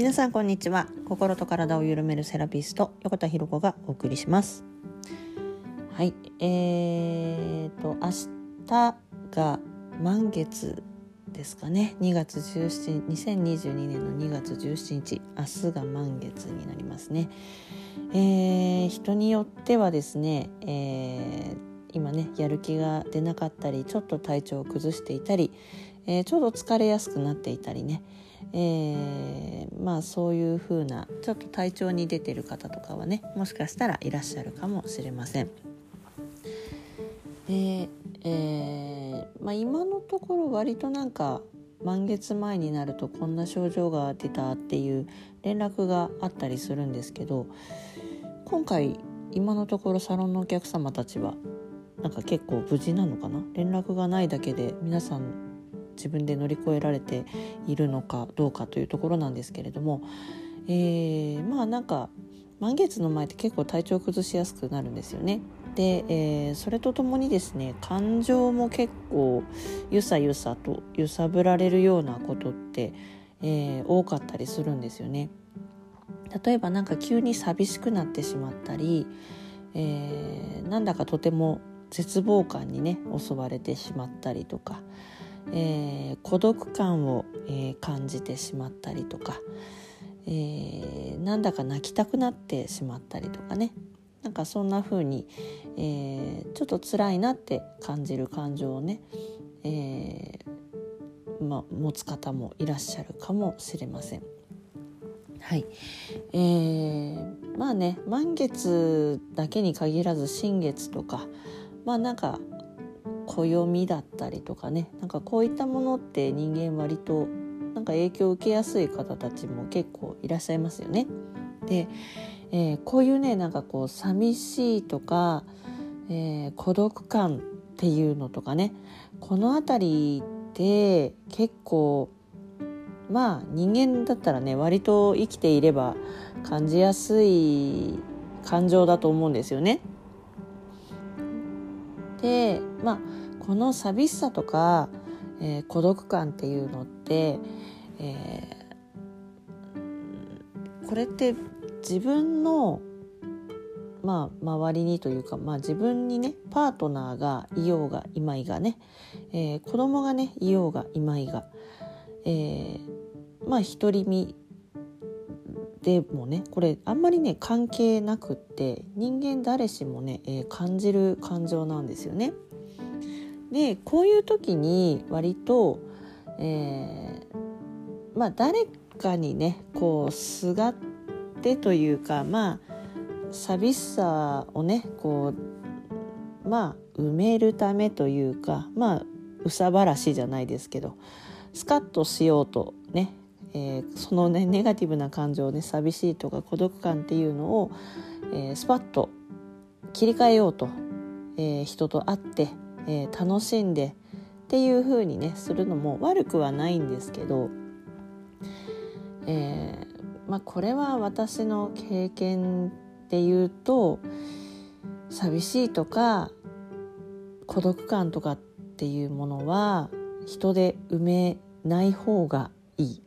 皆さんこんにちは。心と体を緩めるセラピスト横田博子がお送りします。はいえーと明日が満月ですかね。2月17 2022年の2月17日明日が満月になりますね。えー、人によってはですね、えー、今ねやる気が出なかったりちょっと体調を崩していたり、えー、ちょうど疲れやすくなっていたりね、えー、まあそういう風なちょっと体調に出てる方とかはねもしかしたらいらっしゃるかもしれません。で、えーまあ、今のところ割となんか満月前になるとこんな症状が出たっていう連絡があったりするんですけど今回今のところサロンのお客様たちはなんか結構無事なのかな？連絡がないだけで皆さん自分で乗り越えられているのかどうかというところなんですけれども、えー、まあなんか満月の前って結構体調崩しやすくなるんですよね。で、えー、それとともにですね感情も結構ゆさゆさと揺さぶられるようなことって、えー、多かったりするんですよね。例えばなんか急に寂しくなってしまったり、えー、なんだかとても絶望感にね襲われてしまったりとか、えー、孤独感を、えー、感じてしまったりとか、えー、なんだか泣きたくなってしまったりとかねなんかそんな風に、えー、ちょっと辛いなって感じる感情をね、えーまあ、持つ方もいらっしゃるかもしれません。はい、えー、まあね満月だけに限らず新月とかまあなんか暦だったりとかねなんかこういったものって人間割となんか影響を受けやすい方たちも結構いらっしゃいますよね。で、えー、こういうねなんかこう寂しいとか、えー、孤独感っていうのとかねこの辺りって結構まあ人間だったらね割と生きていれば感じやすい感情だと思うんですよね。でまあこの寂しさとか、えー、孤独感っていうのって、えー、これって自分のまあ、周りにというか、まあ、自分にねパートナーがいようがいまいがね、えー、子供がねいようがいまいが、えー、まあ独り身でもねこれあんまりね関係なくって人間誰しもね、えー、感じる感情なんですよね。でこういう時に割と、えー、まあ誰かにねこうすがってというかまあ寂しさをねこうまあ埋めるためというかまあ憂さ晴らしじゃないですけどスカッとしようとね、えー、そのねネガティブな感情ね寂しいとか孤独感っていうのを、えー、スパッと切り替えようと、えー、人と会って、えー、楽しんでっていう風にねするのも悪くはないんですけど、えまあ、これは私の経験で言うと寂しいとか孤独感とかっていうものは人で埋めない方がいい。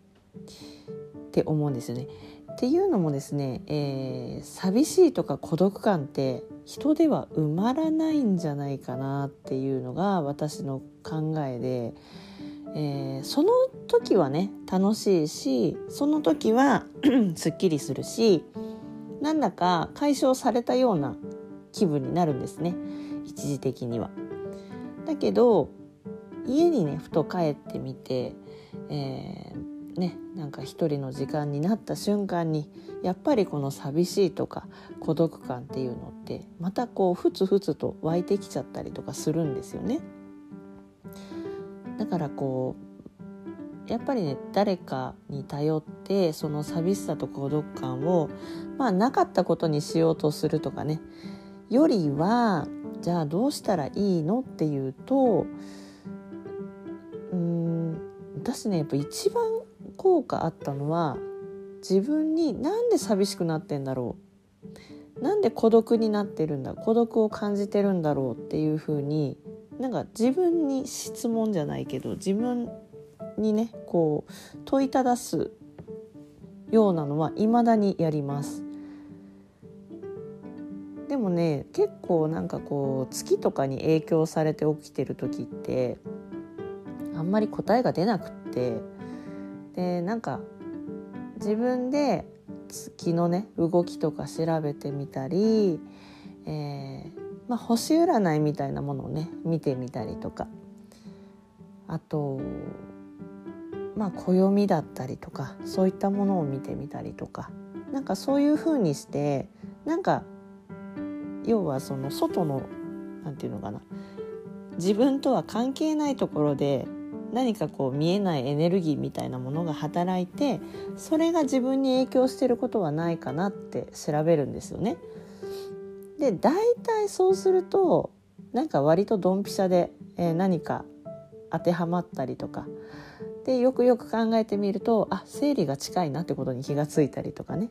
って思うんですよね。っていうのもですね、えー、寂しいとか孤独感って人では埋まらないんじゃないかなっていうのが私の考えで、えー、その時はね楽しいしその時は すっきりするしなんだか解消されたような気分になるんですね一時的には。だけど家にねふと帰ってみて、えー、ねなんか一人の時間になった瞬間にやっぱりこの寂しいとか孤独感っていうのってまたこうふつふつと湧いてきちゃったりとかするんですよね。だからこうやっぱりね誰かに頼ってその寂しさと孤独感をまあなかったことにしようとするとかねよりはじゃあどうしたらいいのっていうとうん私ねやっぱ一番効果あったのは自分になんで寂しくなってんだろう？なんで孤独になってるんだ？孤独を感じてるんだろうっていうふうになんか自分に質問じゃないけど自分にねこう問いただすようなのは未だにやります。でもね結構なんかこう月とかに影響されて起きてる時ってあんまり答えが出なくってでなんか自分で月のね動きとか調べてみたり、えーまあ、星占いみたいなものをね見てみたりとか。あとまあ暦だったりとかそういったものを見てみたりとか。なんかそういうふうにしてなんか要はその外の何て言うのかな。自分とは関係ないところで何かこう見えないエネルギーみたいなものが働いてそれが自分に影響してることはないかなって調べるんですよね。で大体そうするとなんか割とドンピシャで、えー、何か当てはまったりとかでよくよく考えてみるとあ生理が近いなってことに気がついたりとかね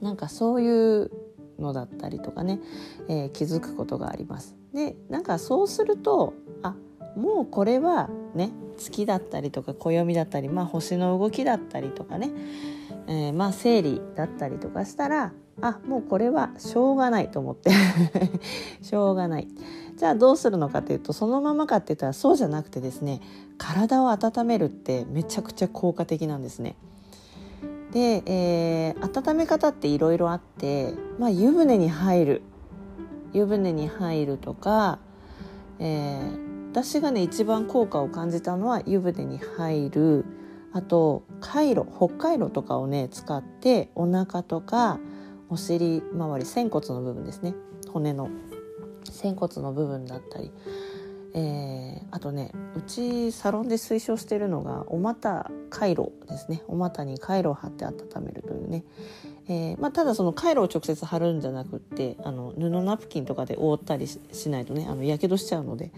なんかそういうのだったりとかね、えー、気づくことがあります。でなんかそうするとあもうこれはね月だったりとか暦だったり、まあ、星の動きだったりとかね、えー、まあ生理だったりとかしたらあもうこれはしょうがないと思って。しょうがない。じゃあどうするのかというとそのままかって言ったらそうじゃなくてですね体を温めるってめちゃくちゃ効果的なんですね。で、えー、温め方っていろいろあって、まあ、湯船に入る。湯船に入るとか、えー、私がね一番効果を感じたのは湯船に入るあと回路北海道とかをね使ってお腹とかお尻周り仙骨の部分ですね。骨の仙骨の部分だったりえー、あとねうちサロンで推奨しているのがお股回路ですね。お股に回路を貼って温めるというね、えーまあ、ただその回路を直接貼るんじゃなくってあの布ナプキンとかで覆ったりしないとねやけどしちゃうので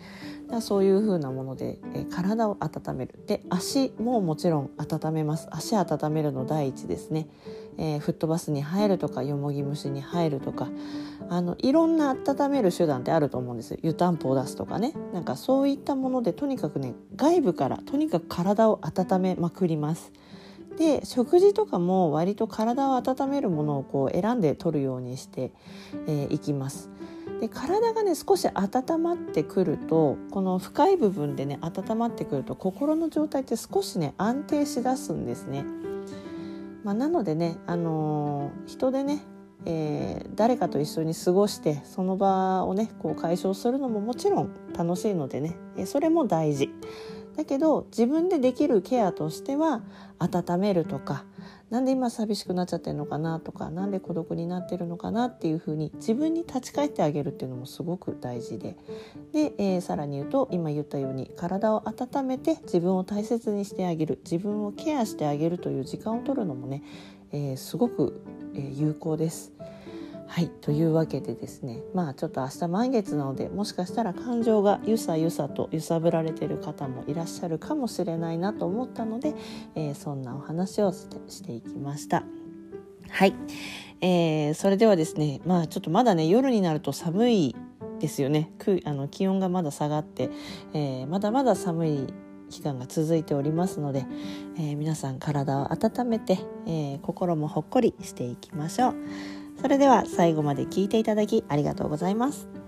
そういう風なもので、えー、体を温める。で足ももちろん温めます。足温めるの第一ですね、えー、フットバスに入るとかよもぎ虫に入るとかあのいろんな温める手段ってあると思うんです湯たんぽを出すとかね。なんかそういったものでとにかくね外部からとにかく体を温めまくります。で食事とかも割と体を温めるものをこう選んで取るようにしてい、えー、きます。で体がね少し温まってくるとこの深い部分でね温まってくると心の状態って少しね安定しだすんですね。まあ、なのでね、あのー、人でねえー、誰かと一緒に過ごしてその場をねこう解消するのももちろん楽しいのでね、えそれも大事だけど自分でできるケアとしては温めるとかなんで今寂しくなっちゃってるのかなとか何で孤独になってるのかなっていうふうに自分に立ち返ってあげるっていうのもすごく大事でで、えー、さらに言うと今言ったように体を温めて自分を大切にしてあげる自分をケアしてあげるという時間を取るのもね、えー、すごくえ、有効です。はいというわけでですねまあちょっと明日満月なのでもしかしたら感情がゆさゆさと揺さぶられてる方もいらっしゃるかもしれないなと思ったので、えー、そんなお話をしていきました。はい、えー、それではですねまあちょっとまだね夜になると寒いですよね。あの気温がまだ下がって、えー、まだまだ寒い期間が続いておりますので、えー、皆さん体を温めて、えー、心もほっこりしていきましょう。それでは最後まで聞いていただきありがとうございます。